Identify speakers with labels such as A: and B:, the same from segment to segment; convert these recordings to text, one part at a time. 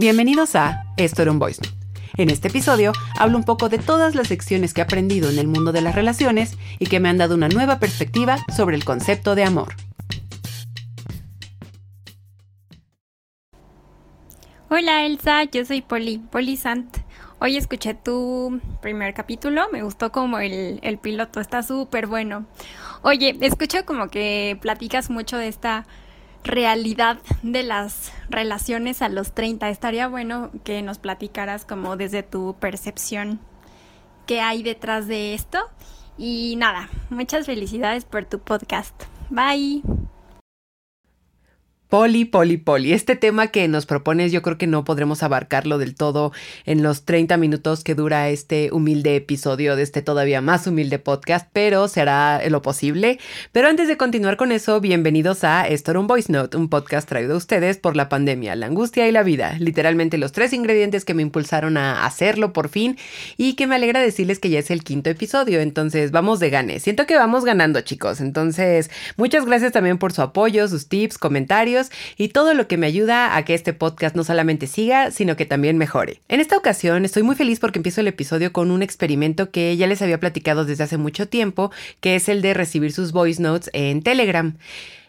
A: Bienvenidos a Esto era un Voice. En este episodio hablo un poco de todas las lecciones que he aprendido en el mundo de las relaciones y que me han dado una nueva perspectiva sobre el concepto de amor.
B: Hola Elsa, yo soy Poli, Poli Sant. Hoy escuché tu primer capítulo, me gustó como el, el piloto, está súper bueno. Oye, escucho como que platicas mucho de esta realidad de las relaciones a los 30. Estaría bueno que nos platicaras como desde tu percepción qué hay detrás de esto. Y nada, muchas felicidades por tu podcast. Bye.
A: Poli, poli, poli. Este tema que nos propones yo creo que no podremos abarcarlo del todo en los 30 minutos que dura este humilde episodio de este todavía más humilde podcast, pero será lo posible. Pero antes de continuar con eso, bienvenidos a Esto era un Voice Note, un podcast traído a ustedes por la pandemia, la angustia y la vida. Literalmente los tres ingredientes que me impulsaron a hacerlo por fin y que me alegra decirles que ya es el quinto episodio. Entonces vamos de gane. Siento que vamos ganando chicos. Entonces muchas gracias también por su apoyo, sus tips, comentarios y todo lo que me ayuda a que este podcast no solamente siga, sino que también mejore. En esta ocasión estoy muy feliz porque empiezo el episodio con un experimento que ya les había platicado desde hace mucho tiempo, que es el de recibir sus voice notes en Telegram.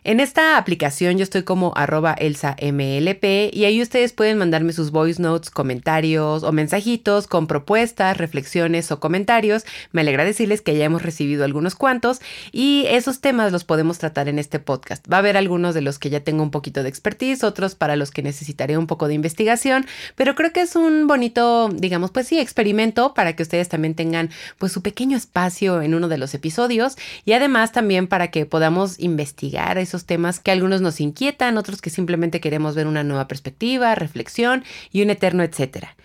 A: En esta aplicación yo estoy como arroba elsamlp y ahí ustedes pueden mandarme sus voice notes, comentarios o mensajitos con propuestas, reflexiones o comentarios. Me alegra decirles que ya hemos recibido algunos cuantos y esos temas los podemos tratar en este podcast. Va a haber algunos de los que ya tengo un poquito de expertise, otros para los que necesitaré un poco de investigación, pero creo que es un bonito, digamos, pues sí, experimento para que ustedes también tengan pues su pequeño espacio en uno de los episodios y además también para que podamos investigar esos temas que algunos nos inquietan, otros que simplemente queremos ver una nueva perspectiva, reflexión y un eterno etcétera.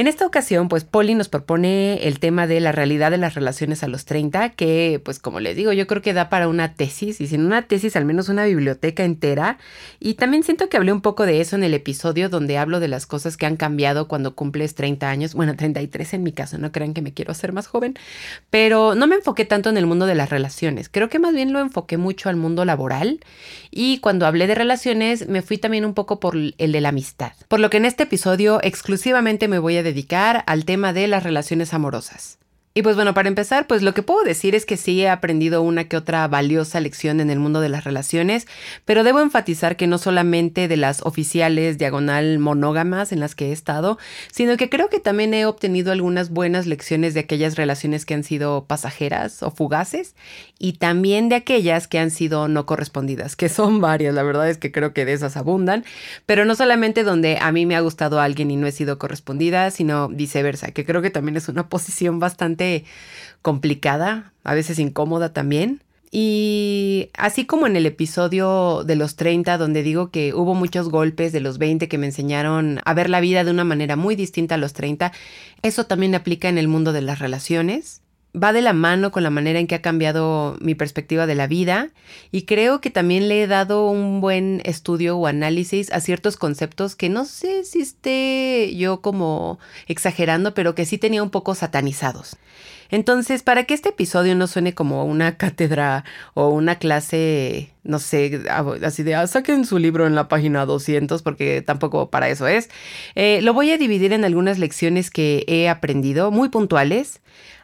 A: En esta ocasión, pues Polly nos propone el tema de la realidad de las relaciones a los 30, que pues como les digo, yo creo que da para una tesis, y sin una tesis al menos una biblioteca entera. Y también siento que hablé un poco de eso en el episodio donde hablo de las cosas que han cambiado cuando cumples 30 años, bueno, 33 en mi caso, no crean que me quiero hacer más joven, pero no me enfoqué tanto en el mundo de las relaciones, creo que más bien lo enfoqué mucho al mundo laboral y cuando hablé de relaciones me fui también un poco por el de la amistad. Por lo que en este episodio exclusivamente me voy a dedicar al tema de las relaciones amorosas. Y pues bueno, para empezar, pues lo que puedo decir es que sí he aprendido una que otra valiosa lección en el mundo de las relaciones, pero debo enfatizar que no solamente de las oficiales diagonal monógamas en las que he estado, sino que creo que también he obtenido algunas buenas lecciones de aquellas relaciones que han sido pasajeras o fugaces y también de aquellas que han sido no correspondidas, que son varias, la verdad es que creo que de esas abundan, pero no solamente donde a mí me ha gustado alguien y no he sido correspondida, sino viceversa, que creo que también es una posición bastante complicada, a veces incómoda también. Y así como en el episodio de los 30, donde digo que hubo muchos golpes de los 20 que me enseñaron a ver la vida de una manera muy distinta a los 30, eso también aplica en el mundo de las relaciones. Va de la mano con la manera en que ha cambiado mi perspectiva de la vida y creo que también le he dado un buen estudio o análisis a ciertos conceptos que no sé si esté yo como exagerando, pero que sí tenía un poco satanizados. Entonces, para que este episodio no suene como una cátedra o una clase, no sé, así de, ah, saquen su libro en la página 200, porque tampoco para eso es, eh, lo voy a dividir en algunas lecciones que he aprendido, muy puntuales.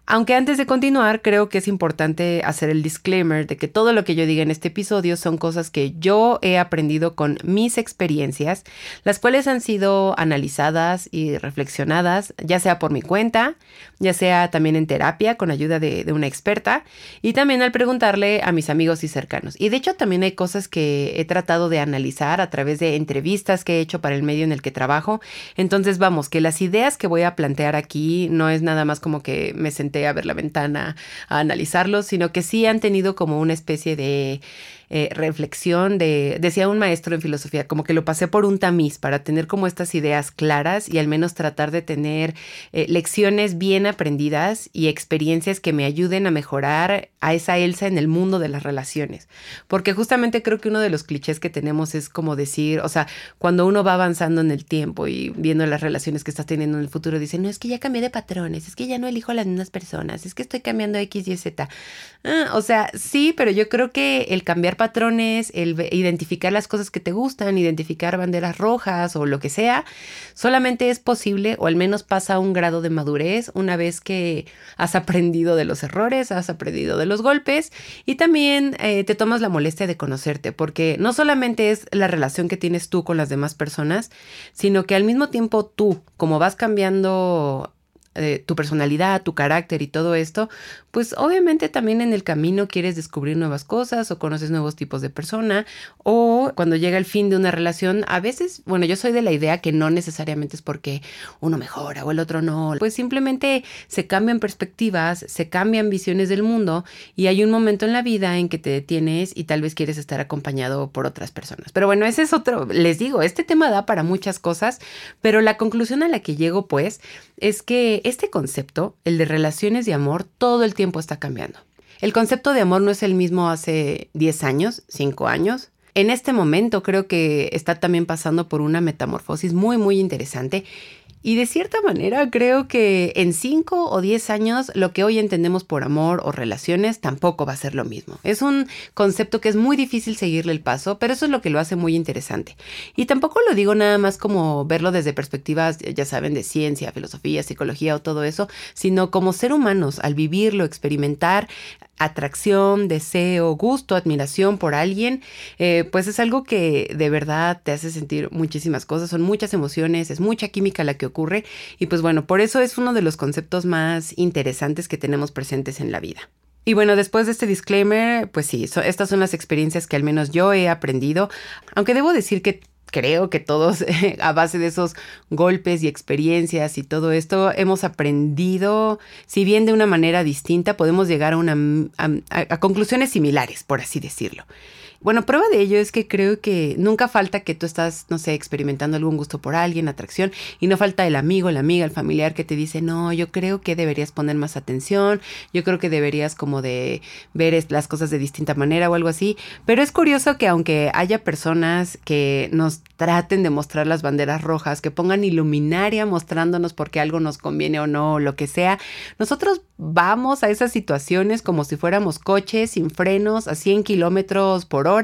A: Aunque antes de continuar, creo que es importante hacer el disclaimer de que todo lo que yo diga en este episodio son cosas que yo he aprendido con mis experiencias, las cuales han sido analizadas y reflexionadas, ya sea por mi cuenta, ya sea también en terapia con ayuda de, una experta y también al preguntarle a mis amigos y cercanos. Y de hecho también hay cosas que he tratado de analizar a través de entrevistas que he hecho para el medio en el que trabajo. Entonces vamos, que las ideas que voy a plantear aquí no es nada más como que me senté a ver la ventana a analizarlos, sino que sí han tenido como una especie de eh, reflexión de, decía un maestro en filosofía, como que lo pasé por un tamiz para tener como estas ideas claras y al menos tratar de tener eh, lecciones bien aprendidas y experiencias que me ayuden a mejorar a esa Elsa en el mundo de las relaciones. Porque justamente creo que uno de los clichés que tenemos es como decir, o sea, cuando uno va avanzando en el tiempo y viendo las relaciones que estás teniendo en el futuro, dice, no, es que ya cambié de patrones, es que ya no elijo a las mismas personas, es que estoy cambiando X, Y, Z. Ah, o sea, sí, pero yo creo que el cambiar patrones, el identificar las cosas que te gustan, identificar banderas rojas o lo que sea, solamente es posible o al menos pasa un grado de madurez una vez que has aprendido de los errores, has aprendido de los golpes y también eh, te tomas la molestia de conocerte, porque no solamente es la relación que tienes tú con las demás personas, sino que al mismo tiempo tú, como vas cambiando eh, tu personalidad, tu carácter y todo esto, pues obviamente también en el camino quieres descubrir nuevas cosas o conoces nuevos tipos de persona o cuando llega el fin de una relación, a veces, bueno, yo soy de la idea que no necesariamente es porque uno mejora o el otro no, pues simplemente se cambian perspectivas, se cambian visiones del mundo y hay un momento en la vida en que te detienes y tal vez quieres estar acompañado por otras personas. Pero bueno, ese es otro, les digo, este tema da para muchas cosas, pero la conclusión a la que llego pues es que este concepto, el de relaciones de amor, todo el tiempo está cambiando. El concepto de amor no es el mismo hace 10 años, 5 años. En este momento creo que está también pasando por una metamorfosis muy, muy interesante y de cierta manera creo que en 5 o 10 años lo que hoy entendemos por amor o relaciones tampoco va a ser lo mismo. Es un concepto que es muy difícil seguirle el paso, pero eso es lo que lo hace muy interesante. Y tampoco lo digo nada más como verlo desde perspectivas, ya saben, de ciencia, filosofía, psicología o todo eso, sino como ser humanos, al vivirlo, experimentar, atracción, deseo, gusto, admiración por alguien, eh, pues es algo que de verdad te hace sentir muchísimas cosas, son muchas emociones, es mucha química la que ocurre y pues bueno, por eso es uno de los conceptos más interesantes que tenemos presentes en la vida. Y bueno, después de este disclaimer, pues sí, estas son las experiencias que al menos yo he aprendido, aunque debo decir que creo que todos a base de esos golpes y experiencias y todo esto hemos aprendido, si bien de una manera distinta, podemos llegar a, una, conclusiones similares, por así decirlo. Bueno, prueba de ello es que creo que nunca falta que tú estás, no sé, experimentando algún gusto por alguien, atracción, y no falta el amigo, la amiga, el familiar que te dice, no, yo creo que deberías poner más atención, yo creo que deberías como de ver las cosas de distinta manera o algo así. Pero es curioso que aunque haya personas que nos traten de mostrar las banderas rojas, que pongan iluminaria mostrándonos por qué algo nos conviene o no, o lo que sea, nosotros vamos a esas situaciones como si fuéramos coches sin frenos a 100 kilómetros por hora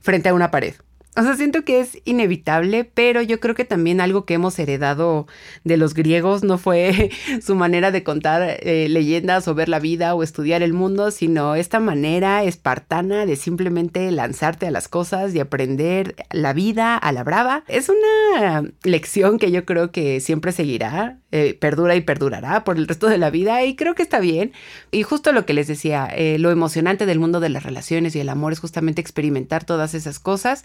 A: frente a una pared. O sea, siento que es inevitable, pero yo creo que también algo que hemos heredado de los griegos no fue su manera de contar eh, leyendas o ver la vida o estudiar el mundo, sino esta manera espartana de simplemente lanzarte a las cosas y aprender la vida a la brava. Es una lección que yo creo que siempre seguirá, eh, perdura y perdurará por el resto de la vida y creo que está bien. Y justo lo que les decía, eh, lo emocionante del mundo de las relaciones y el amor es justamente experimentar todas esas cosas,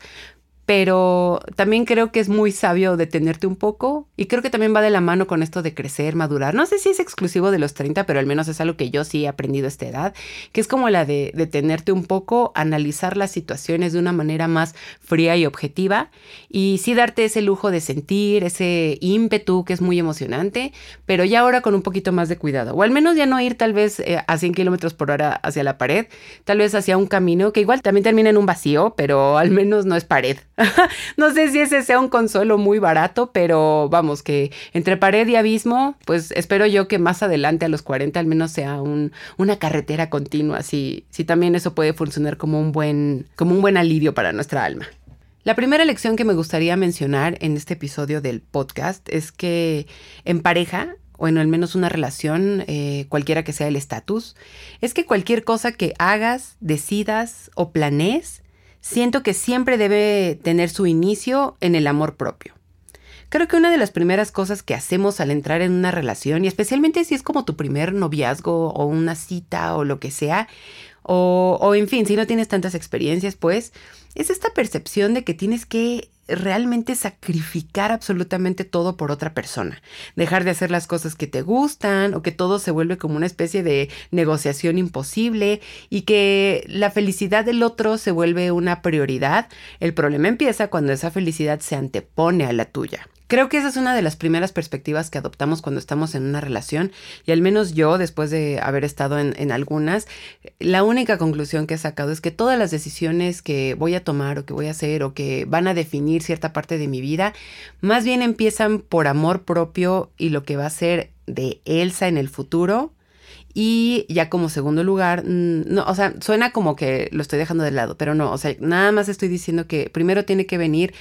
A: pero también creo que es muy sabio detenerte un poco y creo que también va de la mano con esto de crecer, madurar. No sé si es exclusivo de los 30, pero al menos es algo que yo sí he aprendido a esta edad, que es como la de detenerte un poco, analizar las situaciones de una manera más fría y objetiva y sí darte ese lujo de sentir, ese ímpetu que es muy emocionante, pero ya ahora con un poquito más de cuidado, o al menos ya no ir tal vez eh, a 100 kilómetros por hora hacia la pared, tal vez hacia un camino que igual también termina en un vacío, pero al menos no es pared. no sé si ese sea un consuelo muy barato, pero vamos, que entre pared y abismo, pues espero yo que más adelante a los 40 al menos sea un, una carretera continua, si, también eso puede funcionar como un buen, como un buen alivio para nuestra alma. La primera lección que me gustaría mencionar en este episodio del podcast es que en pareja o en al menos una relación, eh, cualquiera que sea el estatus, es que cualquier cosa que hagas, decidas o planees siento que siempre debe tener su inicio en el amor propio. Creo que una de las primeras cosas que hacemos al entrar en una relación, y especialmente si es como tu primer noviazgo o una cita o lo que sea, o, o en fin, si no tienes tantas experiencias, pues es esta percepción de que tienes que realmente sacrificar absolutamente todo por otra persona, dejar de hacer las cosas que te gustan o que todo se vuelve como una especie de negociación imposible y que la felicidad del otro se vuelve una prioridad. El problema empieza cuando esa felicidad se antepone a la tuya. Creo que esa es una de las primeras perspectivas que adoptamos cuando estamos en una relación y al menos yo, después de haber estado en, algunas, la única conclusión que he sacado es que todas las decisiones que voy a tomar o que voy a hacer o que van a definir cierta parte de mi vida, más bien empiezan por amor propio y lo que va a ser de Elsa en el futuro. Y ya como segundo lugar, no, o sea, suena como que lo estoy dejando de lado, pero no, o sea, nada más estoy diciendo que primero tiene que venir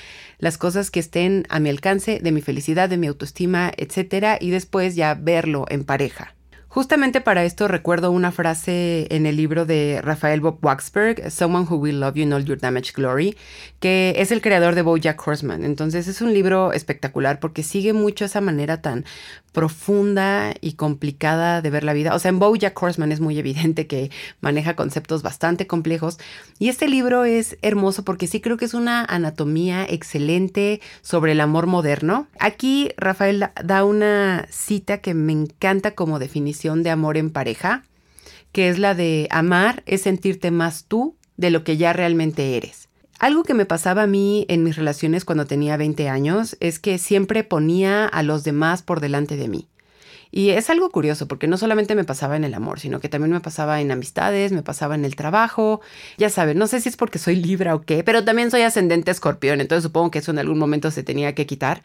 A: las cosas que estén a mi alcance, de mi felicidad, de mi autoestima, etcétera, y después ya verlo en pareja. Justamente para esto recuerdo una frase en el libro de Rafael Bob Waxberg, Someone Who Will Love You in All Your Damaged Glory, que es el creador de Bojack Horseman. Entonces es un libro espectacular porque sigue mucho esa manera tan profunda y complicada de ver la vida. O sea, en Bojack Horseman es muy evidente que maneja conceptos bastante complejos y este libro es hermoso porque sí creo que es una anatomía excelente sobre el amor moderno. Aquí Rafael da una cita que me encanta como definición de amor en pareja, que es la de amar es sentirte más tú de lo que ya realmente eres. Algo que me pasaba a mí en mis relaciones cuando tenía 20 años es que siempre ponía a los demás por delante de mí. Y es algo curioso porque no solamente me pasaba en el amor, sino que también me pasaba en amistades, me pasaba en el trabajo. Ya saben, no sé si es porque soy libra o qué, pero también soy ascendente escorpión, entonces supongo que eso en algún momento se tenía que quitar.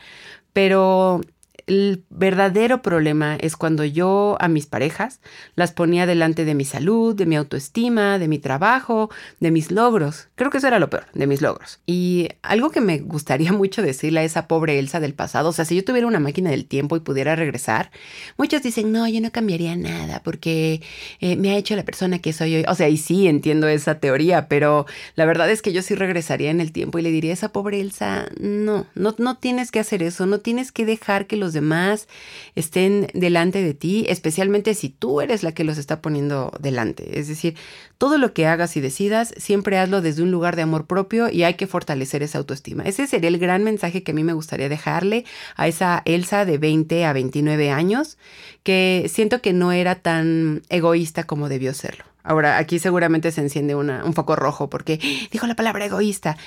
A: Pero el verdadero problema es cuando yo a mis parejas las ponía delante de mi salud, de mi autoestima, de mi trabajo, de mis logros. Creo que eso era lo peor, de mis logros. Y algo que me gustaría mucho decirle a esa pobre Elsa del pasado, o sea, si yo tuviera una máquina del tiempo y pudiera regresar, muchos dicen, no, yo no cambiaría nada porque eh, me ha hecho la persona que soy hoy. O sea, y sí entiendo esa teoría, pero la verdad es que yo sí regresaría en el tiempo y le diría a esa pobre Elsa, no, no, no tienes que hacer eso, no tienes que dejar que los demás estén delante de ti, especialmente si tú eres la que los está poniendo delante. Es decir, todo lo que hagas y decidas, siempre hazlo desde un lugar de amor propio y hay que fortalecer esa autoestima. Ese sería el gran mensaje que a mí me gustaría dejarle a esa Elsa de 20 a 29 años, que siento que no era tan egoísta como debió serlo. Ahora, aquí seguramente se enciende un foco rojo porque dijo la palabra egoísta.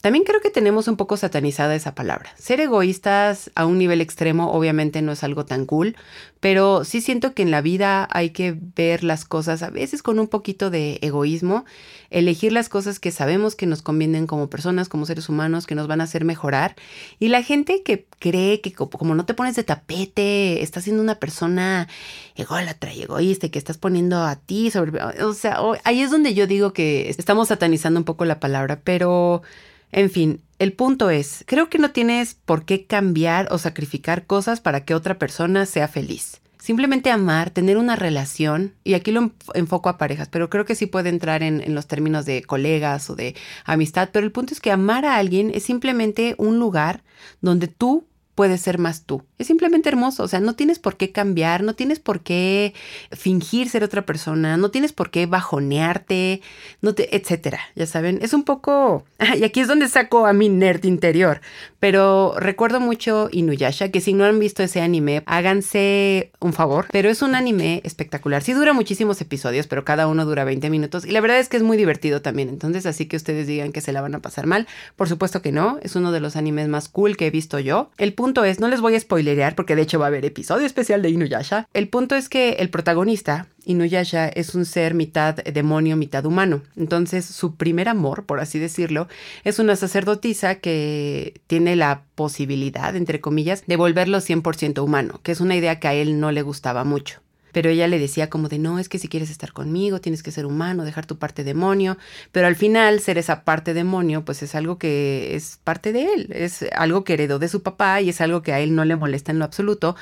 A: También creo que tenemos un poco satanizada esa palabra. Ser egoístas a un nivel extremo obviamente no es algo tan cool, pero sí siento que en la vida hay que ver las cosas a veces con un poquito de egoísmo, elegir las cosas que sabemos que nos convienen como personas, como seres humanos, que nos van a hacer mejorar. Y la gente que cree que como no te pones de tapete, estás siendo una persona ególatra y egoísta y que estás poniendo a ti sobre... O sea, ahí es donde yo digo que estamos satanizando un poco la palabra, pero... En fin, el punto es, creo que no tienes por qué cambiar o sacrificar cosas para que otra persona sea feliz. Simplemente amar, tener una relación, y aquí lo enfoco a parejas, pero creo que sí puede entrar en, los términos de colegas o de amistad, pero el punto es que amar a alguien es simplemente un lugar donde tú puedes ser más tú. Es simplemente hermoso, o sea, no tienes por qué cambiar, no tienes por qué fingir ser otra persona, no tienes por qué bajonearte, no te, etcétera, ya saben, es un poco, y aquí es donde saco a mi nerd interior, pero recuerdo mucho Inuyasha, que si no han visto ese anime, háganse un favor, pero es un anime espectacular, sí dura muchísimos episodios, pero cada uno dura 20 minutos, y la verdad es que es muy divertido también, entonces así que ustedes digan que se la van a pasar mal, por supuesto que no, es uno de los animes más cool que he visto yo, el punto es, no les voy a spoilerear porque de hecho va a haber episodio especial de Inuyasha. El punto es que el protagonista, Inuyasha, es un ser mitad demonio, mitad humano. Entonces su primer amor, por así decirlo, es una sacerdotisa que tiene la posibilidad, entre comillas, de volverlo 100% humano, que es una idea que a él no le gustaba mucho pero ella le decía como de no, es que si quieres estar conmigo tienes que ser humano, dejar tu parte demonio, pero al final ser esa parte demonio pues es algo que es parte de él, es algo que heredó de su papá y es algo que a él no le molesta en lo absoluto,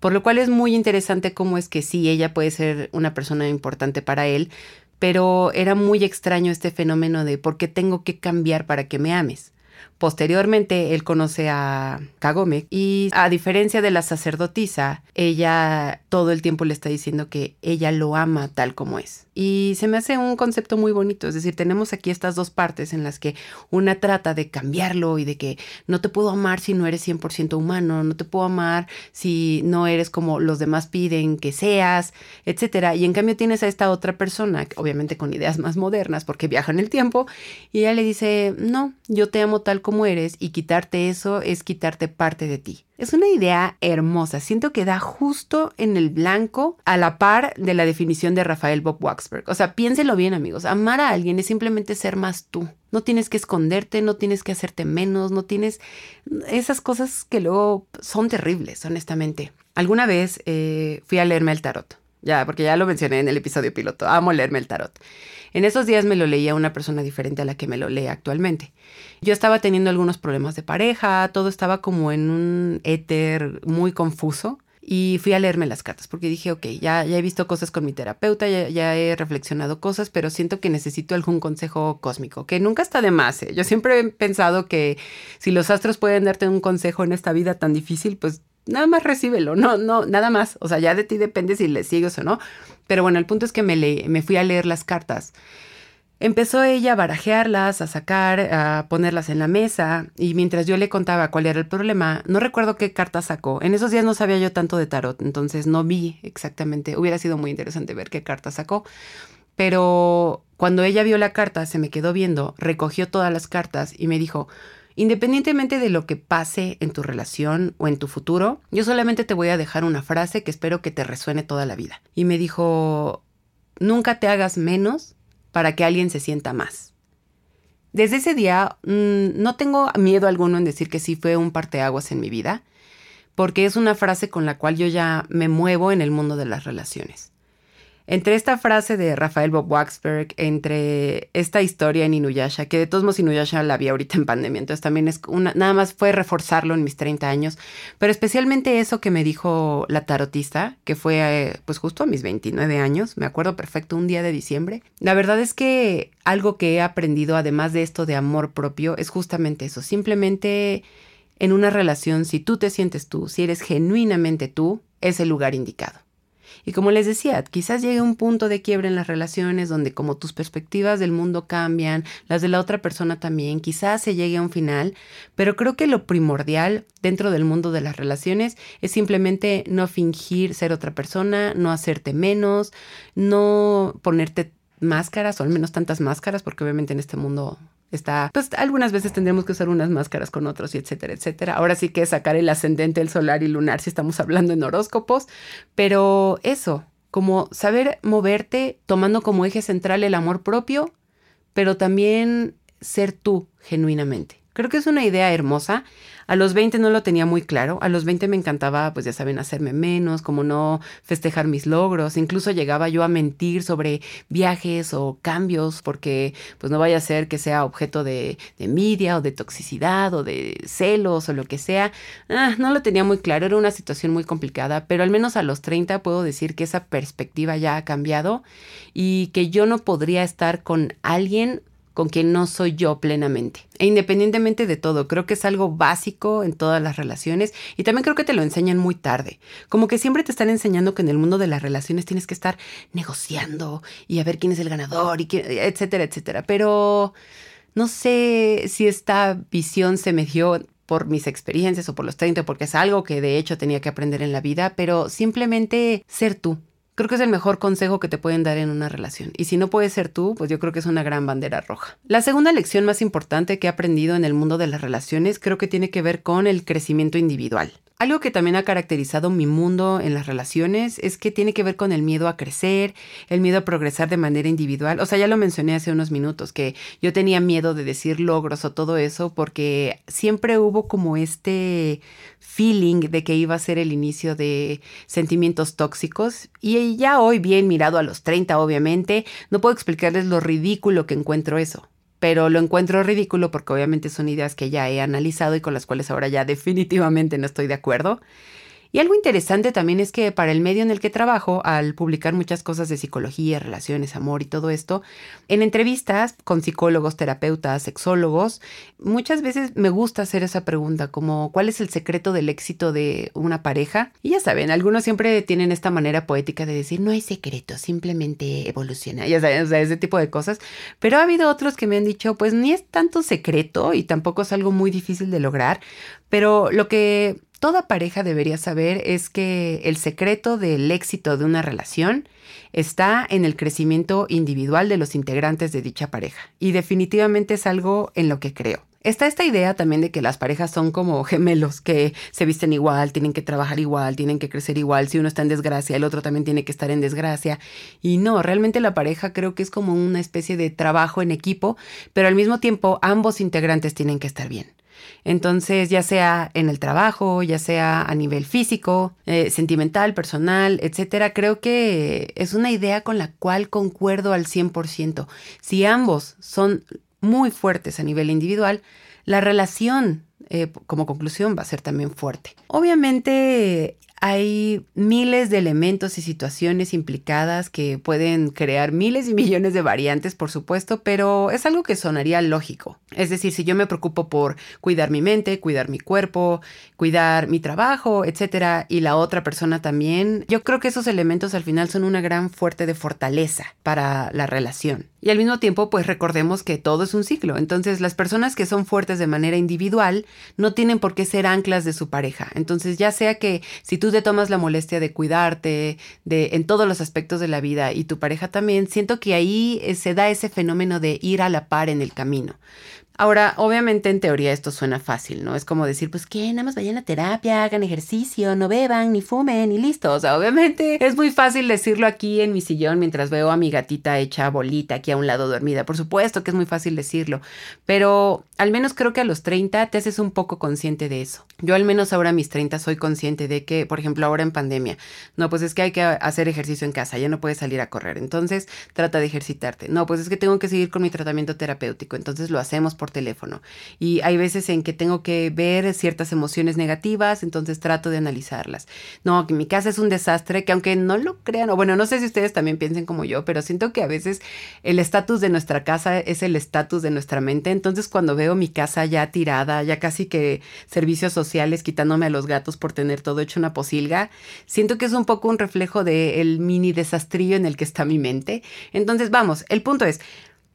A: por lo cual es muy interesante cómo es que sí, ella puede ser una persona importante para él, pero era muy extraño este fenómeno de por qué tengo que cambiar para que me ames. Posteriormente, él conoce a Kagome y a diferencia de la sacerdotisa, ella todo el tiempo le está diciendo que ella lo ama tal como es. Y se me hace un concepto muy bonito, es decir, tenemos aquí estas dos partes en las que una trata de cambiarlo y de que no te puedo amar si no eres 100% humano, no te puedo amar si no eres como los demás piden que seas, etcétera. Y en cambio tienes a esta otra persona, obviamente con ideas más modernas porque viaja en el tiempo, y ella le dice, "No, yo te amo tal como como eres y quitarte eso es quitarte parte de ti. Es una idea hermosa, siento que da justo en el blanco a la par de la definición de Rafael Bob Waxberg. O sea, piénselo bien amigos, amar a alguien es simplemente ser más tú. No tienes que esconderte, no tienes que hacerte menos, no tienes esas cosas que luego son terribles, honestamente. Alguna vez eh, fui a leerme el tarot ya, porque ya lo mencioné en el episodio piloto, amo leerme el tarot. En esos días me lo leía una persona diferente a la que me lo lee actualmente. Yo estaba teniendo algunos problemas de pareja, todo estaba como en un éter muy confuso. Y fui a leerme las cartas porque dije, ok, ya, ya he visto cosas con mi terapeuta, ya, he reflexionado cosas, pero siento que necesito algún consejo cósmico, que nunca está de más. ¿eh? Yo siempre he pensado que si los astros pueden darte un consejo en esta vida tan difícil, pues nada más recíbelo, no, no, nada más. O sea, ya de ti depende si le sigues o no. Pero bueno, el punto es que me, le, me fui a leer las cartas. Empezó ella a barajearlas, a sacar, a ponerlas en la mesa, y mientras yo le contaba cuál era el problema, no recuerdo qué carta sacó. En esos días no sabía yo tanto de tarot, entonces no vi exactamente. Hubiera sido muy interesante ver qué carta sacó. Pero cuando ella vio la carta, se me quedó viendo, recogió todas las cartas y me dijo, Independientemente de lo que pase en tu relación o en tu futuro, yo solamente te voy a dejar una frase que espero que te resuene toda la vida. Y me dijo, nunca te hagas menos para que alguien se sienta más. Desde ese día mm, no tengo miedo alguno en decir que sí fue un parteaguas en mi vida, porque es una frase con la cual yo ya me muevo en el mundo de las relaciones. Entre esta frase de Rafael Bob Waxberg, entre esta historia en Inuyasha, que de todos modos Inuyasha la vi ahorita en pandemia, entonces también es una, nada más fue reforzarlo en mis 30 años, pero especialmente eso que me dijo la tarotista, que fue eh, pues justo a mis 29 años, me acuerdo perfecto, un día de diciembre. La verdad es que algo que he aprendido, además de esto de amor propio, es justamente eso, simplemente en una relación, si tú te sientes tú, si eres genuinamente tú, es el lugar indicado. Y como les decía, quizás llegue un punto de quiebre en las relaciones donde como tus perspectivas del mundo cambian, las de la otra persona también, quizás se llegue a un final, pero creo que lo primordial dentro del mundo de las relaciones es simplemente no fingir ser otra persona, no hacerte menos, no ponerte máscaras o al menos tantas máscaras, porque obviamente en este mundo está, pues algunas veces tendremos que usar unas máscaras con otros y etcétera, etcétera. Ahora sí que sacar el ascendente, el solar y lunar si estamos hablando en horóscopos, pero eso, como saber moverte tomando como eje central el amor propio, pero también ser tú genuinamente. Creo que es una idea hermosa. A los 20 no lo tenía muy claro. A los 20 me encantaba, pues ya saben, hacerme menos, como no festejar mis logros. Incluso llegaba yo a mentir sobre viajes o cambios porque pues no vaya a ser que sea objeto de, envidia o de toxicidad o de celos o lo que sea. Ah, no lo tenía muy claro. Era una situación muy complicada, pero al menos a los 30 puedo decir que esa perspectiva ya ha cambiado y que yo no podría estar con alguien con quien no soy yo plenamente. E independientemente de todo, creo que es algo básico en todas las relaciones y también creo que te lo enseñan muy tarde. Como que siempre te están enseñando que en el mundo de las relaciones tienes que estar negociando y a ver quién es el ganador y etcétera, etcétera. Pero no sé si esta visión se me dio por mis experiencias o por los 30, porque es algo que de hecho tenía que aprender en la vida, pero simplemente ser tú, Creo que es el mejor consejo que te pueden dar en una relación. Y si no puedes ser tú, pues yo creo que es una gran bandera roja. La segunda lección más importante que he aprendido en el mundo de las relaciones creo que tiene que ver con el crecimiento individual. Algo que también ha caracterizado mi mundo en las relaciones es que tiene que ver con el miedo a crecer, el miedo a progresar de manera individual. O sea, ya lo mencioné hace unos minutos, que yo tenía miedo de decir logros o todo eso porque siempre hubo como este feeling de que iba a ser el inicio de sentimientos tóxicos. Y ya hoy, bien mirado a los 30, obviamente, no puedo explicarles lo ridículo que encuentro eso pero lo encuentro ridículo porque obviamente son ideas que ya he analizado y con las cuales ahora ya definitivamente no estoy de acuerdo. Y algo interesante también es que para el medio en el que trabajo, al publicar muchas cosas de psicología, relaciones, amor y todo esto, en entrevistas con psicólogos, terapeutas, sexólogos, muchas veces me gusta hacer esa pregunta como ¿cuál es el secreto del éxito de una pareja? Y ya saben, algunos siempre tienen esta manera poética de decir no hay secreto, simplemente evoluciona, ya saben, o sea, ese tipo de cosas. Pero ha habido otros que me han dicho pues ni es tanto secreto y tampoco es algo muy difícil de lograr, pero lo que toda pareja debería saber es que el secreto del éxito de una relación está en el crecimiento individual de los integrantes de dicha pareja. Y definitivamente es algo en lo que creo. Está esta idea también de que las parejas son como gemelos, que se visten igual, tienen que trabajar igual, tienen que crecer igual. Si uno está en desgracia, el otro también tiene que estar en desgracia. Y no, realmente la pareja creo que es como una especie de trabajo en equipo, pero al mismo tiempo ambos integrantes tienen que estar bien. Entonces, ya sea en el trabajo, ya sea a nivel físico, eh, sentimental, personal, etcétera, creo que es una idea con la cual concuerdo al 100%. Si ambos son muy fuertes a nivel individual, la relación eh, como conclusión va a ser también fuerte. Obviamente hay miles de elementos y situaciones implicadas que pueden crear miles y millones de variantes, por supuesto, pero es algo que sonaría lógico. Es decir, si yo me preocupo por cuidar mi mente, cuidar mi cuerpo, cuidar mi trabajo, etcétera, y la otra persona también, yo creo que esos elementos al final son una gran fuerte de fortaleza para la relación. Y al mismo tiempo, pues recordemos que todo es un ciclo. Entonces, las personas que son fuertes de manera individual no tienen por qué ser anclas de su pareja. Entonces, ya sea que si tú te tomas la molestia de cuidarte, de en todos los aspectos de la vida y tu pareja también, siento que ahí eh, se da ese fenómeno de ir a la par en el camino. Ahora, obviamente en teoría esto suena fácil, ¿no? Es como decir, pues que nada más vayan a terapia, hagan ejercicio, no beban, ni fumen, y listo. O sea, obviamente es muy fácil decirlo aquí en mi sillón mientras veo a mi gatita hecha bolita aquí a un lado dormida. Por supuesto que es muy fácil decirlo, pero al menos creo que a los 30 te haces un poco consciente de eso. Yo al menos ahora a mis 30 soy consciente de que, por ejemplo, ahora en pandemia, no, pues es que hay que hacer ejercicio en casa, ya no puedes salir a correr, entonces trata de ejercitarte. No, pues es que tengo que seguir con mi tratamiento terapéutico, entonces lo hacemos por teléfono. Y hay veces en que tengo que ver ciertas emociones negativas, entonces trato de analizarlas. No, que mi casa es un desastre, que aunque no lo crean, o bueno, no sé si ustedes también piensen como yo, pero siento que a veces el estatus de nuestra casa es el estatus de nuestra mente. Entonces cuando veo mi casa ya tirada, ya casi que servicios quitándome a los gatos por tener todo hecho una posilga, siento que es un poco un reflejo del mini desastrillo en el que está mi mente. Entonces, vamos, el punto es,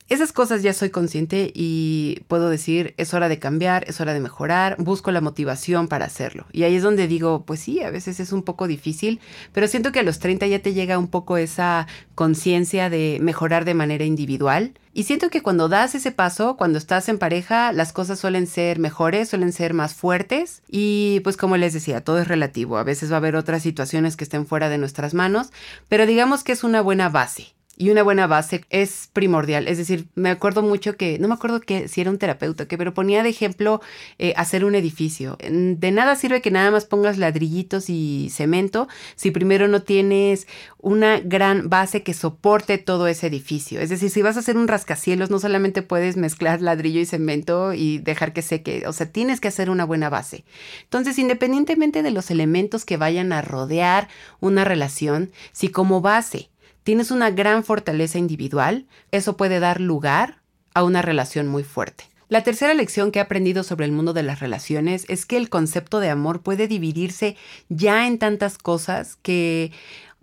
A: esas cosas ya soy consciente y puedo decir, es hora de cambiar, es hora de mejorar, busco la motivación para hacerlo. Y ahí es donde digo, pues sí, a veces es un poco difícil, pero siento que a los 30 ya te llega un poco esa conciencia de mejorar de manera individual. Y siento que cuando das ese paso, cuando estás en pareja, las cosas suelen ser mejores, suelen ser más fuertes. Y pues como les decía, todo es relativo. A veces va a haber otras situaciones que estén fuera de nuestras manos, pero digamos que es una buena base y una buena base es primordial. Es decir, me acuerdo mucho que, no me acuerdo que si era un terapeuta, que pero ponía de ejemplo eh, hacer un edificio. De nada sirve que nada más pongas ladrillitos y cemento si primero no tienes una gran base que soporte todo ese edificio. Es decir, si vas a hacer un rascacielos, no solamente puedes mezclar ladrillo y cemento y dejar que seque, o sea, tienes que hacer una buena base. Entonces, independientemente de los elementos que vayan a rodear una relación, si como base tienes una gran fortaleza individual, eso puede dar lugar a una relación muy fuerte. La tercera lección que he aprendido sobre el mundo de las relaciones es que el concepto de amor puede dividirse ya en tantas cosas que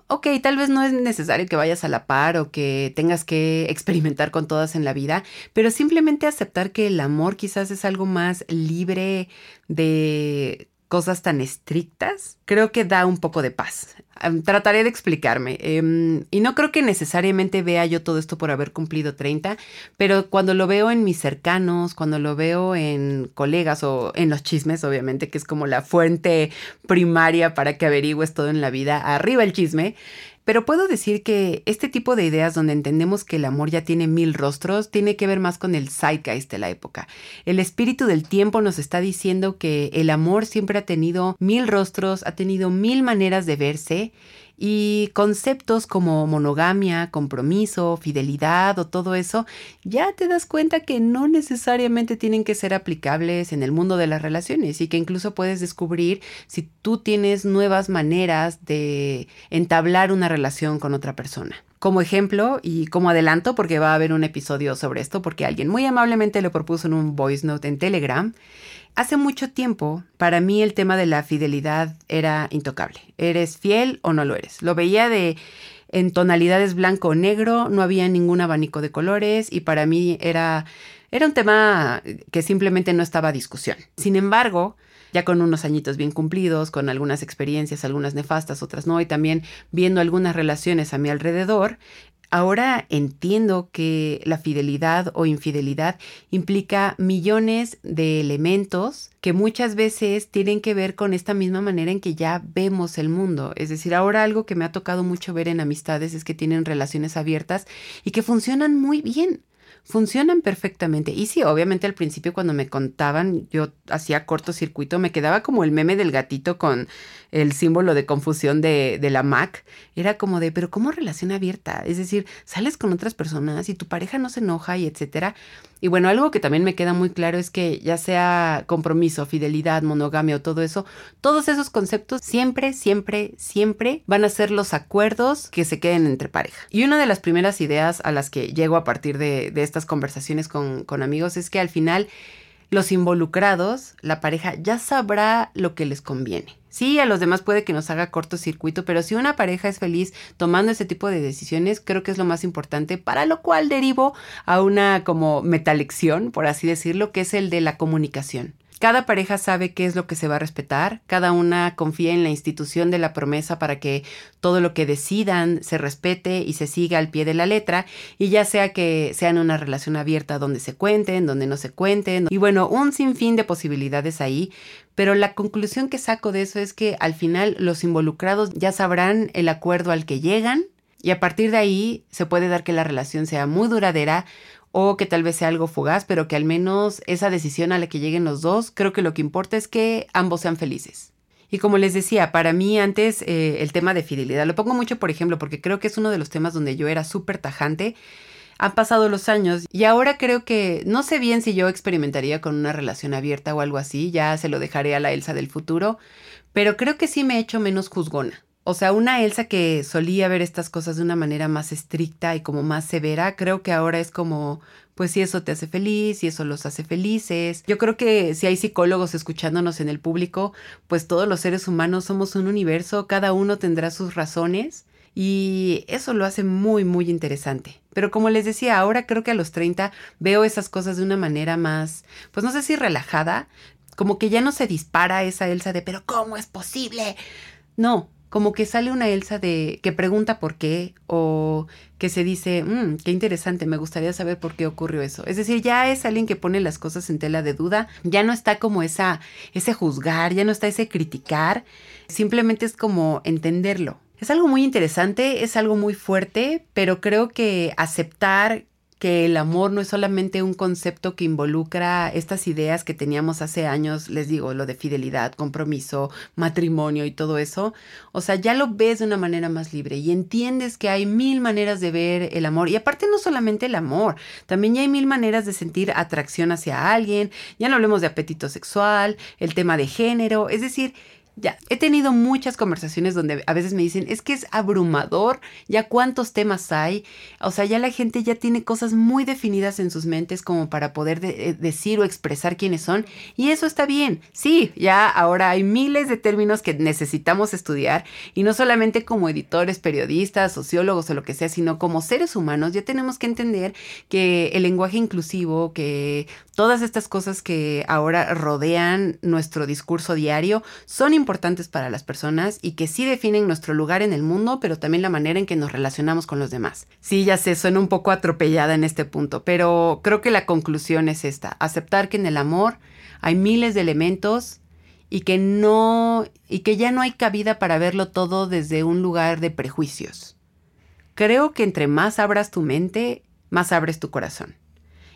A: ok, tal vez no es necesario que vayas a la par o que tengas que experimentar con todas en la vida, pero simplemente aceptar que el amor quizás es algo más libre de cosas tan estrictas, creo que da un poco de paz. Trataré de explicarme. Em, y no creo que necesariamente vea yo todo esto por haber cumplido 30, pero cuando lo veo en mis cercanos, cuando lo veo en colegas o en los chismes, obviamente, que es como la fuente primaria para que averigües todo en la vida, arriba el chisme, pero puedo decir que este tipo de ideas donde entendemos que el amor ya tiene mil rostros tiene que ver más con el zeitgeist de la época. El espíritu del tiempo nos está diciendo que el amor siempre ha tenido mil rostros, ha tenido mil maneras de verse y conceptos como monogamia, compromiso, fidelidad o todo eso, ya te das cuenta que no necesariamente tienen que ser aplicables en el mundo de las relaciones y que incluso puedes descubrir si tú tienes nuevas maneras de entablar una relación con otra persona como ejemplo y como adelanto, porque va a haber un episodio sobre esto, porque alguien muy amablemente lo propuso en un voice note en Telegram, Hace mucho tiempo, para mí el tema de la fidelidad era intocable. ¿Eres fiel o no lo eres? Lo veía de en tonalidades blanco o negro, no había ningún abanico de colores y para mí era, era un tema que simplemente no estaba a discusión. Sin embargo, ya con unos añitos bien cumplidos, con algunas experiencias, algunas nefastas, otras no, y también viendo algunas relaciones a mi alrededor, Ahora entiendo que la fidelidad o infidelidad implica millones de elementos que muchas veces tienen que ver con esta misma manera en que ya vemos el mundo. Es decir, ahora algo que me ha tocado mucho ver en amistades es que tienen relaciones abiertas y que funcionan muy bien funcionan perfectamente. Y sí, obviamente al principio cuando me contaban, yo hacía cortocircuito, me quedaba como el meme del gatito con el símbolo de confusión de, la Mac. Era como de, pero ¿cómo relación abierta? Es decir, sales con otras personas y tu pareja no se enoja y etcétera. Y bueno, algo que también me queda muy claro es que ya sea compromiso, fidelidad, monogamia o todo eso, todos esos conceptos siempre, siempre, siempre van a ser los acuerdos que se queden entre pareja. Y una de las primeras ideas a las que llego a partir de, de estas conversaciones con, con amigos es que al final los involucrados, la pareja, ya sabrá lo que les conviene. Sí, a los demás puede que nos haga cortocircuito, pero si una pareja es feliz tomando ese tipo de decisiones, creo que es lo más importante, para lo cual derivo a una como metalección, por así decirlo, que es el de la comunicación. Cada pareja sabe qué es lo que se va a respetar, cada una confía en la institución de la promesa para que todo lo que decidan se respete y se siga al pie de la letra, y ya sea que sean una relación abierta donde se cuenten, donde no se cuenten, y bueno, un sinfín de posibilidades ahí, pero la conclusión que saco de eso es que al final los involucrados ya sabrán el acuerdo al que llegan, y a partir de ahí se puede dar que la relación sea muy duradera o que tal vez sea algo fugaz, pero que al menos esa decisión a la que lleguen los dos, creo que lo que importa es que ambos sean felices. Y como les decía, para mí antes eh, el tema de fidelidad, lo pongo mucho por ejemplo porque creo que es uno de los temas donde yo era súper tajante. Han pasado los años y ahora creo que no sé bien si yo experimentaría con una relación abierta o algo así, ya se lo dejaré a la Elsa del futuro, pero creo que sí me he hecho menos juzgona. O sea, una Elsa que solía ver estas cosas de una manera más estricta y como más severa, creo que ahora es como, pues si eso te hace feliz, si eso los hace felices. Yo creo que si hay psicólogos escuchándonos en el público, pues todos los seres humanos somos un universo, cada uno tendrá sus razones y eso lo hace muy, muy interesante. Pero como les decía, ahora creo que a los 30 veo esas cosas de una manera más, pues no sé si relajada, como que ya no se dispara esa Elsa de, pero ¿cómo es posible? No, como que sale una Elsa de que pregunta por qué o que se dice, mmm, qué interesante, me gustaría saber por qué ocurrió eso. Es decir, ya es alguien que pone las cosas en tela de duda, ya no está como esa, ese juzgar, ya no está ese criticar, simplemente es como entenderlo. Es algo muy interesante, es algo muy fuerte, pero creo que aceptar que el amor no es solamente un concepto que involucra estas ideas que teníamos hace años, les digo, lo de fidelidad, compromiso, matrimonio y todo eso. O sea, ya lo ves de una manera más libre y entiendes que hay mil maneras de ver el amor. Y aparte no solamente el amor, también ya hay mil maneras de sentir atracción hacia alguien. Ya no hablemos de apetito sexual, el tema de género, es decir, ya, he tenido muchas conversaciones donde a veces me dicen, es que es abrumador, ya cuántos temas hay, o sea, ya la gente ya tiene cosas muy definidas en sus mentes como para poder eh, decir o expresar quiénes son, y eso está bien, sí, ya ahora hay miles de términos que necesitamos estudiar, y no solamente como editores, periodistas, sociólogos o lo que sea, sino como seres humanos, ya tenemos que entender que el lenguaje inclusivo, que todas estas cosas que ahora rodean nuestro discurso diario, son importantes importantes para las personas y que sí definen nuestro lugar en el mundo, pero también la manera en que nos relacionamos con los demás. Sí, ya sé, suena un poco atropellada en este punto, pero creo que la conclusión es esta, aceptar que en el amor hay miles de elementos y que no y que ya no hay cabida para verlo todo desde un lugar de prejuicios. Creo que entre más abras tu mente, más abres tu corazón.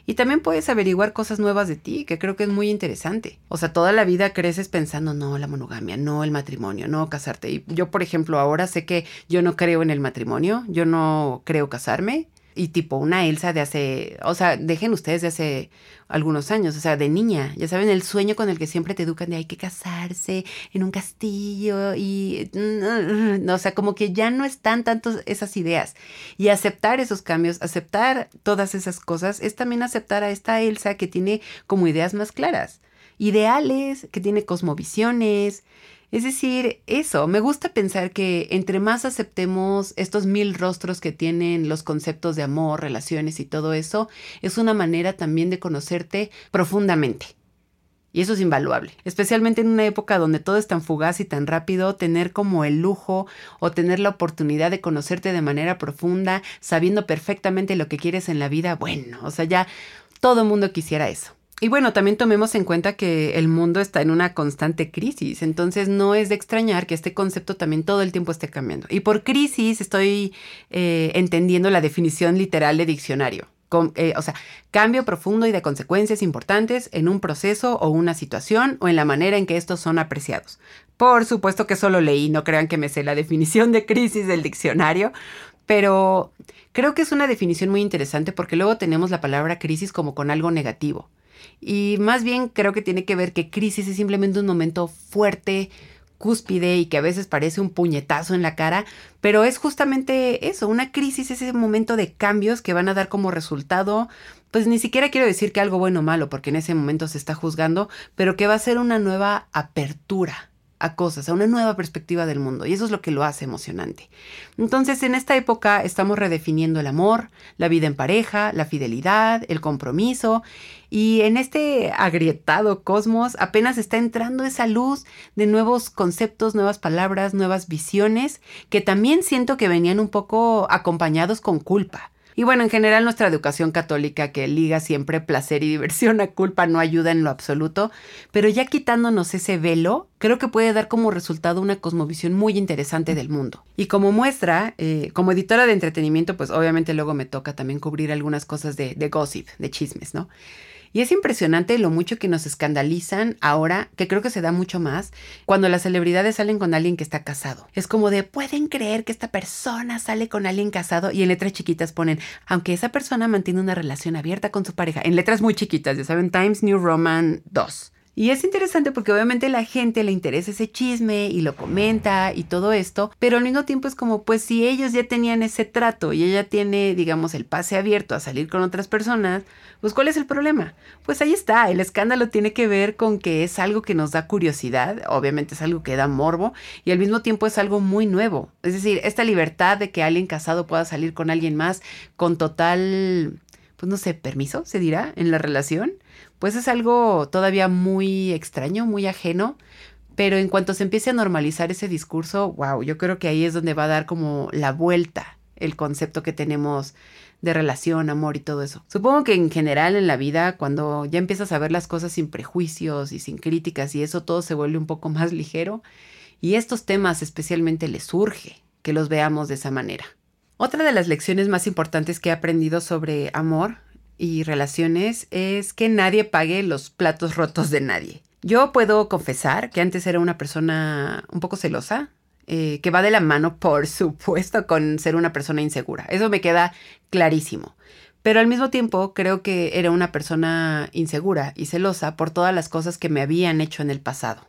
A: Y también puedes averiguar cosas nuevas de ti, que creo que es muy interesante. O sea, toda la vida creces pensando, no, la monogamia, no el matrimonio, no casarte. Y yo, por ejemplo, ahora sé que yo no creo en el matrimonio, yo no creo casarme, y tipo una Elsa de hace, o sea, dejen ustedes de hace algunos años, o sea, de niña, ya saben, el sueño con el que siempre te educan de hay que casarse en un castillo y, no, o sea, como que ya no están tantos esas ideas. Y aceptar esos cambios, aceptar todas esas cosas, es también aceptar a esta Elsa que tiene como ideas más claras, ideales, que tiene cosmovisiones, es decir, eso, me gusta pensar que entre más aceptemos estos mil rostros que tienen los conceptos de amor, relaciones y todo eso, es una manera también de conocerte profundamente. Y eso es invaluable, especialmente en una época donde todo es tan fugaz y tan rápido, tener como el lujo o tener la oportunidad de conocerte de manera profunda, sabiendo perfectamente lo que quieres en la vida, bueno, o sea, ya todo el mundo quisiera eso. Y bueno, también tomemos en cuenta que el mundo está en una constante crisis, entonces no es de extrañar que este concepto también todo el tiempo esté cambiando. Y por crisis estoy eh, entendiendo la definición literal de diccionario. eh, o sea, cambio profundo y de consecuencias importantes en un proceso o una situación o en la manera en que estos son apreciados. Por supuesto que solo leí, no crean que me sé la definición de crisis del diccionario, pero creo que es una definición muy interesante porque luego tenemos la palabra crisis como con algo negativo. Y más bien creo que tiene que ver que crisis es simplemente un momento fuerte, cúspide y que a veces parece un puñetazo en la cara, pero es justamente eso, una crisis es ese momento de cambios que van a dar como resultado, pues ni siquiera quiero decir que algo bueno o malo, porque en ese momento se está juzgando, pero que va a ser una nueva apertura a cosas, a una nueva perspectiva del mundo. Y eso es lo que lo hace emocionante. Entonces, en esta época estamos redefiniendo el amor, la vida en pareja, la fidelidad, el compromiso. Y en este agrietado cosmos apenas está entrando esa luz de nuevos conceptos, nuevas palabras, nuevas visiones, que también siento que venían un poco acompañados con culpa. Y bueno, en general nuestra educación católica que liga siempre placer y diversión a culpa no ayuda en lo absoluto, pero ya quitándonos ese velo, creo que puede dar como resultado una cosmovisión muy interesante del mundo. Y como muestra, eh, como editora de entretenimiento, pues obviamente luego me toca también cubrir algunas cosas de, de gossip, de chismes, ¿no? Y es impresionante lo mucho que nos escandalizan ahora, que creo que se da mucho más, cuando las celebridades salen con alguien que está casado. Es como de, pueden creer que esta persona sale con alguien casado y en letras chiquitas ponen, aunque esa persona mantiene una relación abierta con su pareja, en letras muy chiquitas, ya saben, Times New Roman 2. Y es interesante porque obviamente la gente le interesa ese chisme y lo comenta y todo esto, pero al mismo tiempo es como, pues si ellos ya tenían ese trato y ella tiene, digamos, el pase abierto a salir con otras personas, pues ¿cuál es el problema? Pues ahí está, el escándalo tiene que ver con que es algo que nos da curiosidad, obviamente es algo que da morbo y al mismo tiempo es algo muy nuevo. Es decir, esta libertad de que alguien casado pueda salir con alguien más con total pues no sé, permiso, se dirá, en la relación, pues es algo todavía muy extraño, muy ajeno, pero en cuanto se empiece a normalizar ese discurso, wow, yo creo que ahí es donde va a dar como la vuelta el concepto que tenemos de relación, amor y todo eso. Supongo que en general en la vida, cuando ya empiezas a ver las cosas sin prejuicios y sin críticas y eso todo se vuelve un poco más ligero, y estos temas especialmente les surge que los veamos de esa manera. Otra de las lecciones más importantes que he aprendido sobre amor y relaciones es que nadie pague los platos rotos de nadie. Yo puedo confesar que antes era una persona un poco celosa, eh, que va de la mano, por supuesto, con ser una persona insegura. Eso me queda clarísimo. Pero al mismo tiempo creo que era una persona insegura y celosa por todas las cosas que me habían hecho en el pasado.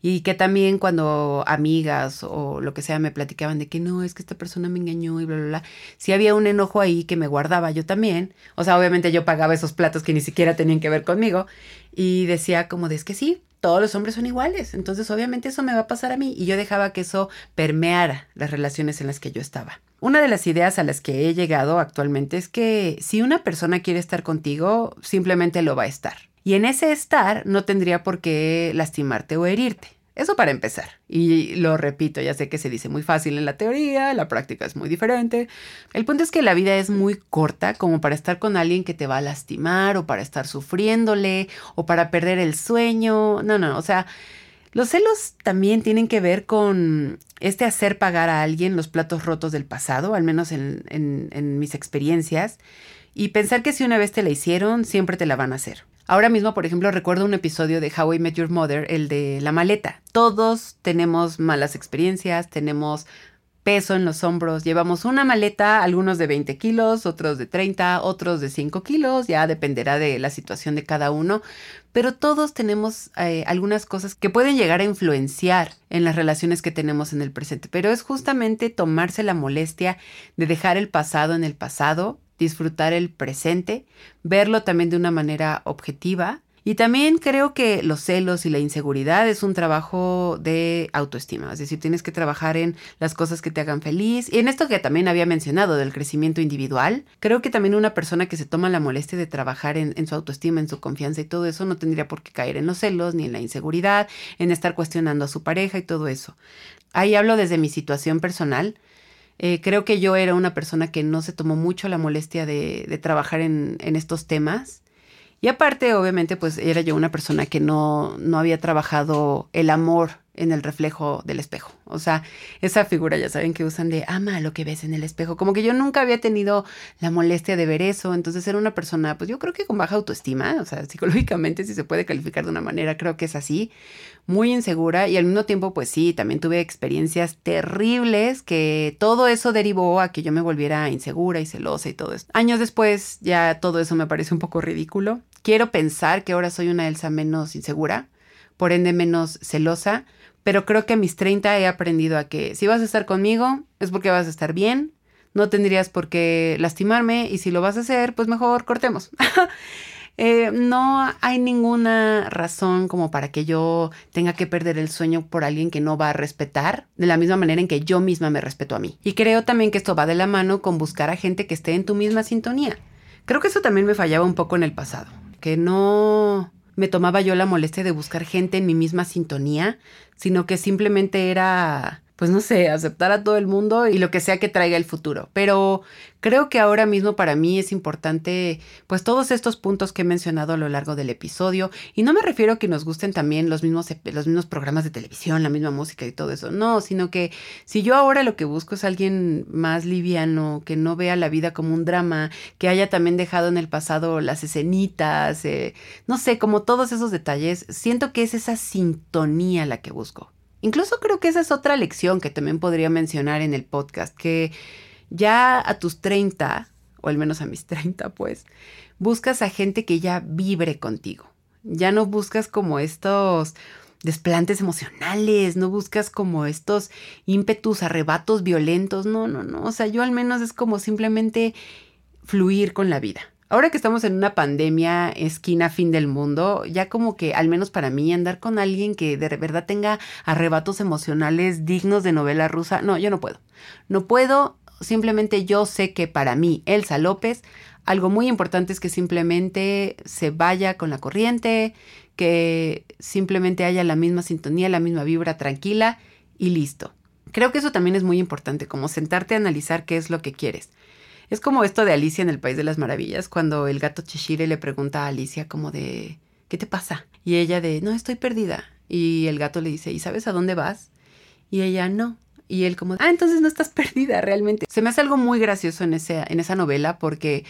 A: Y que también cuando amigas o lo que sea me platicaban de que no, es que esta persona me engañó y bla, bla, bla, si había un enojo ahí que me guardaba yo también. O sea, obviamente yo pagaba esos platos que ni siquiera tenían que ver conmigo y decía como de es que sí, todos los hombres son iguales, entonces obviamente eso me va a pasar a mí y yo dejaba que eso permeara las relaciones en las que yo estaba. Una de las ideas a las que he llegado actualmente es que si una persona quiere estar contigo, simplemente lo va a estar. Y en ese estar no tendría por qué lastimarte o herirte. Eso para empezar. Y lo repito, ya sé que se dice muy fácil en la teoría, la práctica es muy diferente. El punto es que la vida es muy corta como para estar con alguien que te va a lastimar o para estar sufriéndole o para perder el sueño. No, no, o sea, los celos también tienen que ver con este hacer pagar a alguien los platos rotos del pasado, al menos en, en mis experiencias, y pensar que si una vez te la hicieron, siempre te la van a hacer. Ahora mismo, por ejemplo, recuerdo un episodio de How I Met Your Mother, el de la maleta. Todos tenemos malas experiencias, tenemos peso en los hombros. Llevamos una maleta, algunos de 20 kilos, otros de 30, otros de 5 kilos, ya dependerá de la situación de cada uno, pero todos tenemos eh, algunas cosas que pueden llegar a influenciar en las relaciones que tenemos en el presente, pero es justamente tomarse la molestia de dejar el pasado en el pasado disfrutar el presente, verlo también de una manera objetiva. Y también creo que los celos y la inseguridad es un trabajo de autoestima, es decir, tienes que trabajar en las cosas que te hagan feliz. Y en esto que también había mencionado del crecimiento individual, creo que también una persona que se toma la molestia de trabajar en, en su autoestima, en su confianza y todo eso, no tendría por qué caer en los celos ni en la inseguridad, en estar cuestionando a su pareja y todo eso. Ahí hablo desde mi situación personal. Eh, creo que yo era una persona que no se tomó mucho la molestia de, trabajar en, estos temas. Y aparte, obviamente, pues era yo una persona que no, no había trabajado el amor en el reflejo del espejo. O sea, esa figura ya saben que usan de ama lo que ves en el espejo. Como que yo nunca había tenido la molestia de ver eso. Entonces era una persona, pues yo creo que con baja autoestima, o sea, psicológicamente si se puede calificar de una manera, creo que es así, muy insegura y al mismo tiempo, pues sí, también tuve experiencias terribles que todo eso derivó a que yo me volviera insegura y celosa y todo eso. Años después ya todo eso me parece un poco ridículo. Quiero pensar que ahora soy una Elsa menos insegura, por ende menos celosa pero creo que a mis 30 he aprendido a que si vas a estar conmigo es porque vas a estar bien, no tendrías por qué lastimarme y si lo vas a hacer, pues mejor cortemos. Eh, no hay ninguna razón como para que yo tenga que perder el sueño por alguien que no va a respetar de la misma manera en que yo misma me respeto a mí. Y creo también que esto va de la mano con buscar a gente que esté en tu misma sintonía. Creo que eso también me fallaba un poco en el pasado, que no me tomaba yo la molestia de buscar gente en mi misma sintonía, sino que simplemente era pues no sé, aceptar a todo el mundo y lo que sea que traiga el futuro. Pero creo que ahora mismo para mí es importante pues todos estos puntos que he mencionado a lo largo del episodio y no me refiero a que nos gusten también los mismos los mismos programas de televisión, la misma música y todo eso. No, sino que si yo ahora lo que busco es alguien más liviano, que no vea la vida como un drama, que haya también dejado en el pasado las escenitas, eh, no sé, como todos esos detalles, siento que es esa sintonía la que busco. Incluso creo que esa es otra lección que también podría mencionar en el podcast, que ya a tus 30, o al menos a mis 30, pues, buscas a gente que ya vibre contigo. Ya no buscas como estos desplantes emocionales, no buscas como estos ímpetus, arrebatos violentos, no, no, no, o sea, yo al menos es como simplemente fluir con la vida. Ahora que estamos en una pandemia, esquina, fin del mundo, ya como que, al menos para mí, andar con alguien que de verdad tenga arrebatos emocionales dignos de novela rusa, no, yo no puedo. No puedo, simplemente yo sé que para mí, Elsa López, algo muy importante es que simplemente se vaya con la corriente, que simplemente haya la misma sintonía, la misma vibra tranquila y listo. Creo que eso también es muy importante, como sentarte a analizar qué es lo que quieres. Es como esto de Alicia en el País de las Maravillas, cuando el gato Cheshire le pregunta a Alicia como de, ¿qué te pasa? Y ella de, no, estoy perdida. Y el gato le dice, ¿y sabes a dónde vas? Y ella, no. Y él como, ah, entonces no estás perdida realmente. Se me hace algo muy gracioso en, ese, en esa novela porque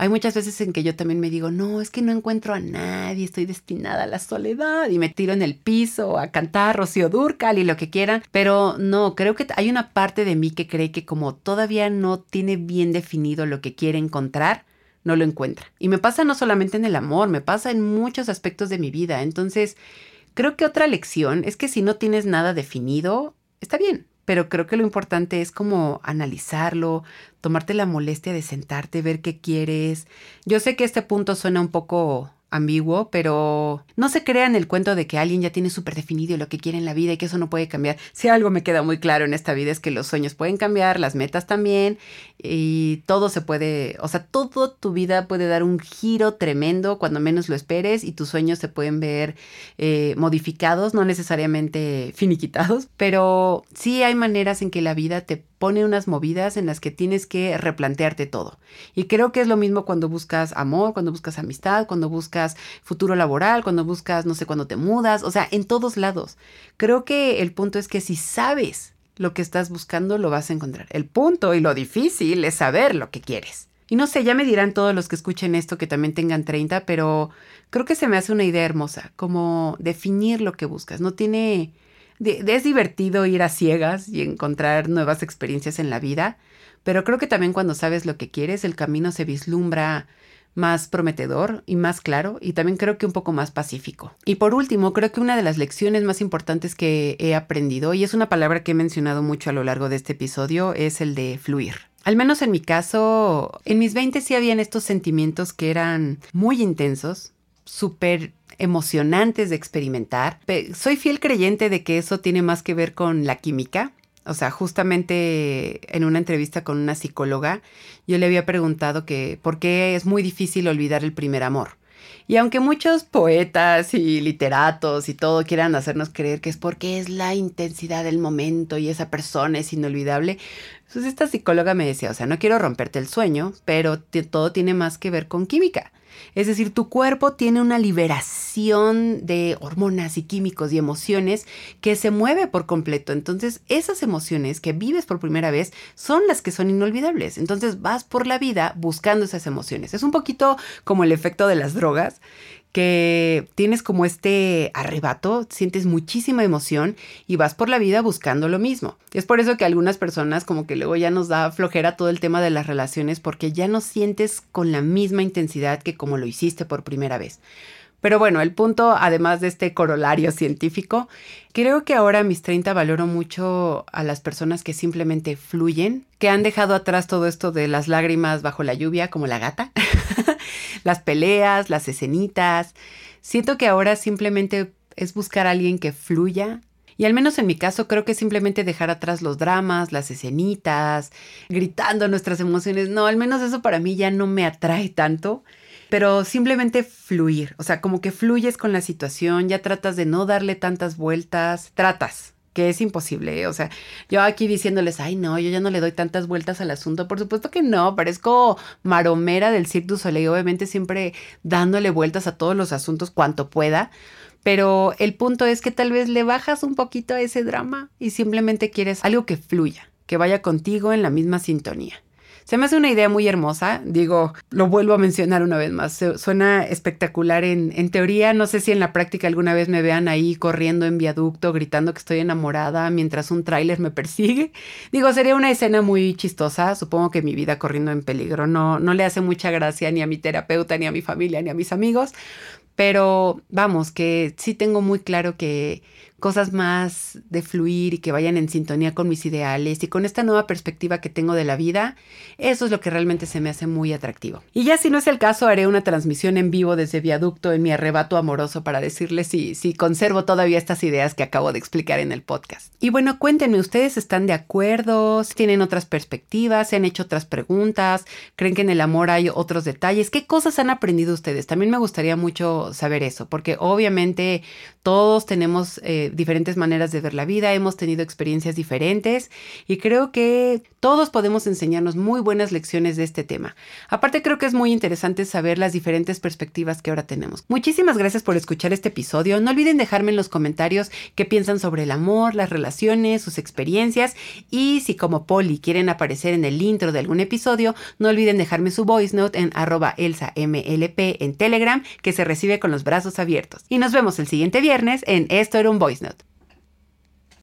A: hay muchas veces en que yo también me digo, no, es que no encuentro a nadie, estoy destinada a la soledad y me tiro en el piso a cantar Rocío Durcal y lo que quieran, pero no, creo que hay una parte de mí que cree que como todavía no tiene bien definido lo que quiere encontrar, no lo encuentra. Y me pasa no solamente en el amor, me pasa en muchos aspectos de mi vida. Entonces, creo que otra lección es que si no tienes nada definido, está bien, pero creo que lo importante es como analizarlo, tomarte la molestia de sentarte, ver qué quieres. Yo sé que este punto suena un poco ambiguo, pero no se crean el cuento de que alguien ya tiene súper definido lo que quiere en la vida y que eso no puede cambiar. Si algo me queda muy claro en esta vida es que los sueños pueden cambiar, las metas también, y todo se puede, o sea, todo tu vida puede dar un giro tremendo cuando menos lo esperes y tus sueños se pueden ver eh, modificados, no necesariamente finiquitados, pero sí hay maneras en que la vida te pone unas movidas en las que tienes que replantearte todo. Y creo que es lo mismo cuando buscas amor, cuando buscas amistad, cuando buscas futuro laboral, cuando buscas, no sé, cuando te mudas, o sea, en todos lados. Creo que el punto es que si sabes lo que estás buscando, lo vas a encontrar. El punto y lo difícil es saber lo que quieres. Y no sé, ya me dirán todos los que escuchen esto que también tengan 30, pero creo que se me hace una idea hermosa, como definir lo que buscas. No tiene es divertido ir a ciegas y encontrar nuevas experiencias en la vida, pero creo que también cuando sabes lo que quieres, el camino se vislumbra más prometedor y más claro y también creo que un poco más pacífico. Y por último, creo que una de las lecciones más importantes que he aprendido, y es una palabra que he mencionado mucho a lo largo de este episodio, es el de fluir. Al menos en mi caso, en mis 20 sí habían estos sentimientos que eran muy intensos, súper emocionantes de experimentar. Soy fiel creyente de que eso tiene más que ver con la química. O sea, justamente en una entrevista con una psicóloga, yo le había preguntado que por qué es muy difícil olvidar el primer amor. Y aunque muchos poetas y literatos y todo quieran hacernos creer que es porque es la intensidad del momento y esa persona es inolvidable, pues esta psicóloga me decía, o sea, no quiero romperte el sueño, pero todo tiene más que ver con química. Es decir, tu cuerpo tiene una liberación de hormonas y químicos y emociones que se mueve por completo. Entonces, esas emociones que vives por primera vez son las que son inolvidables. Entonces, vas por la vida buscando esas emociones. Es un poquito como el efecto de las drogas, que tienes como este arrebato, sientes muchísima emoción y vas por la vida buscando lo mismo. Es por eso que algunas personas como que luego ya nos da flojera todo el tema de las relaciones porque ya no sientes con la misma intensidad que como lo hiciste por primera vez. Pero bueno, el punto, además de este corolario científico, creo que ahora mis 30 valoro mucho a las personas que simplemente fluyen, que han dejado atrás todo esto de las lágrimas bajo la lluvia, como la gata, las peleas, las escenitas. Siento que ahora simplemente es buscar a alguien que fluya. Y al menos en mi caso creo que simplemente dejar atrás los dramas, las escenitas, gritando nuestras emociones. No, al menos eso para mí ya no me atrae tanto pero simplemente fluir, o sea, como que fluyes con la situación, ya tratas de no darle tantas vueltas, tratas, que es imposible, ¿eh? o sea, yo aquí diciéndoles, ay no, yo ya no le doy tantas vueltas al asunto, por supuesto que no, parezco maromera del Cirque du Soleil, obviamente siempre dándole vueltas a todos los asuntos cuanto pueda, pero el punto es que tal vez le bajas un poquito a ese drama y simplemente quieres algo que fluya, que vaya contigo en la misma sintonía. Se me hace una idea muy hermosa, digo, lo vuelvo a mencionar una vez más, suena espectacular en, en teoría, no sé si en la práctica alguna vez me vean ahí corriendo en viaducto, gritando que estoy enamorada mientras un tráiler me persigue. Digo, sería una escena muy chistosa, supongo que mi vida corriendo en peligro no, no le hace mucha gracia ni a mi terapeuta, ni a mi familia, ni a mis amigos, pero vamos, que sí tengo muy claro que cosas más de fluir y que vayan en sintonía con mis ideales y con esta nueva perspectiva que tengo de la vida, eso es lo que realmente se me hace muy atractivo. Y ya si no es el caso, haré una transmisión en vivo desde viaducto en mi arrebato amoroso para decirles si, si conservo todavía estas ideas que acabo de explicar en el podcast. Y bueno, cuéntenme, ¿ustedes están de acuerdo? ¿Tienen otras perspectivas? ¿Se han hecho otras preguntas? ¿Creen que en el amor hay otros detalles? ¿Qué cosas han aprendido ustedes? También me gustaría mucho saber eso, porque obviamente todos tenemos... Eh, diferentes maneras de ver la vida, hemos tenido experiencias diferentes y creo que todos podemos enseñarnos muy buenas lecciones de este tema. Aparte creo que es muy interesante saber las diferentes perspectivas que ahora tenemos. Muchísimas gracias por escuchar este episodio. No olviden dejarme en los comentarios qué piensan sobre el amor, las relaciones, sus experiencias y si como Polly quieren aparecer en el intro de algún episodio, no olviden dejarme su voice note en arroba elsamlp en Telegram que se recibe con los brazos abiertos. Y nos vemos el siguiente viernes en Esto era un voice note.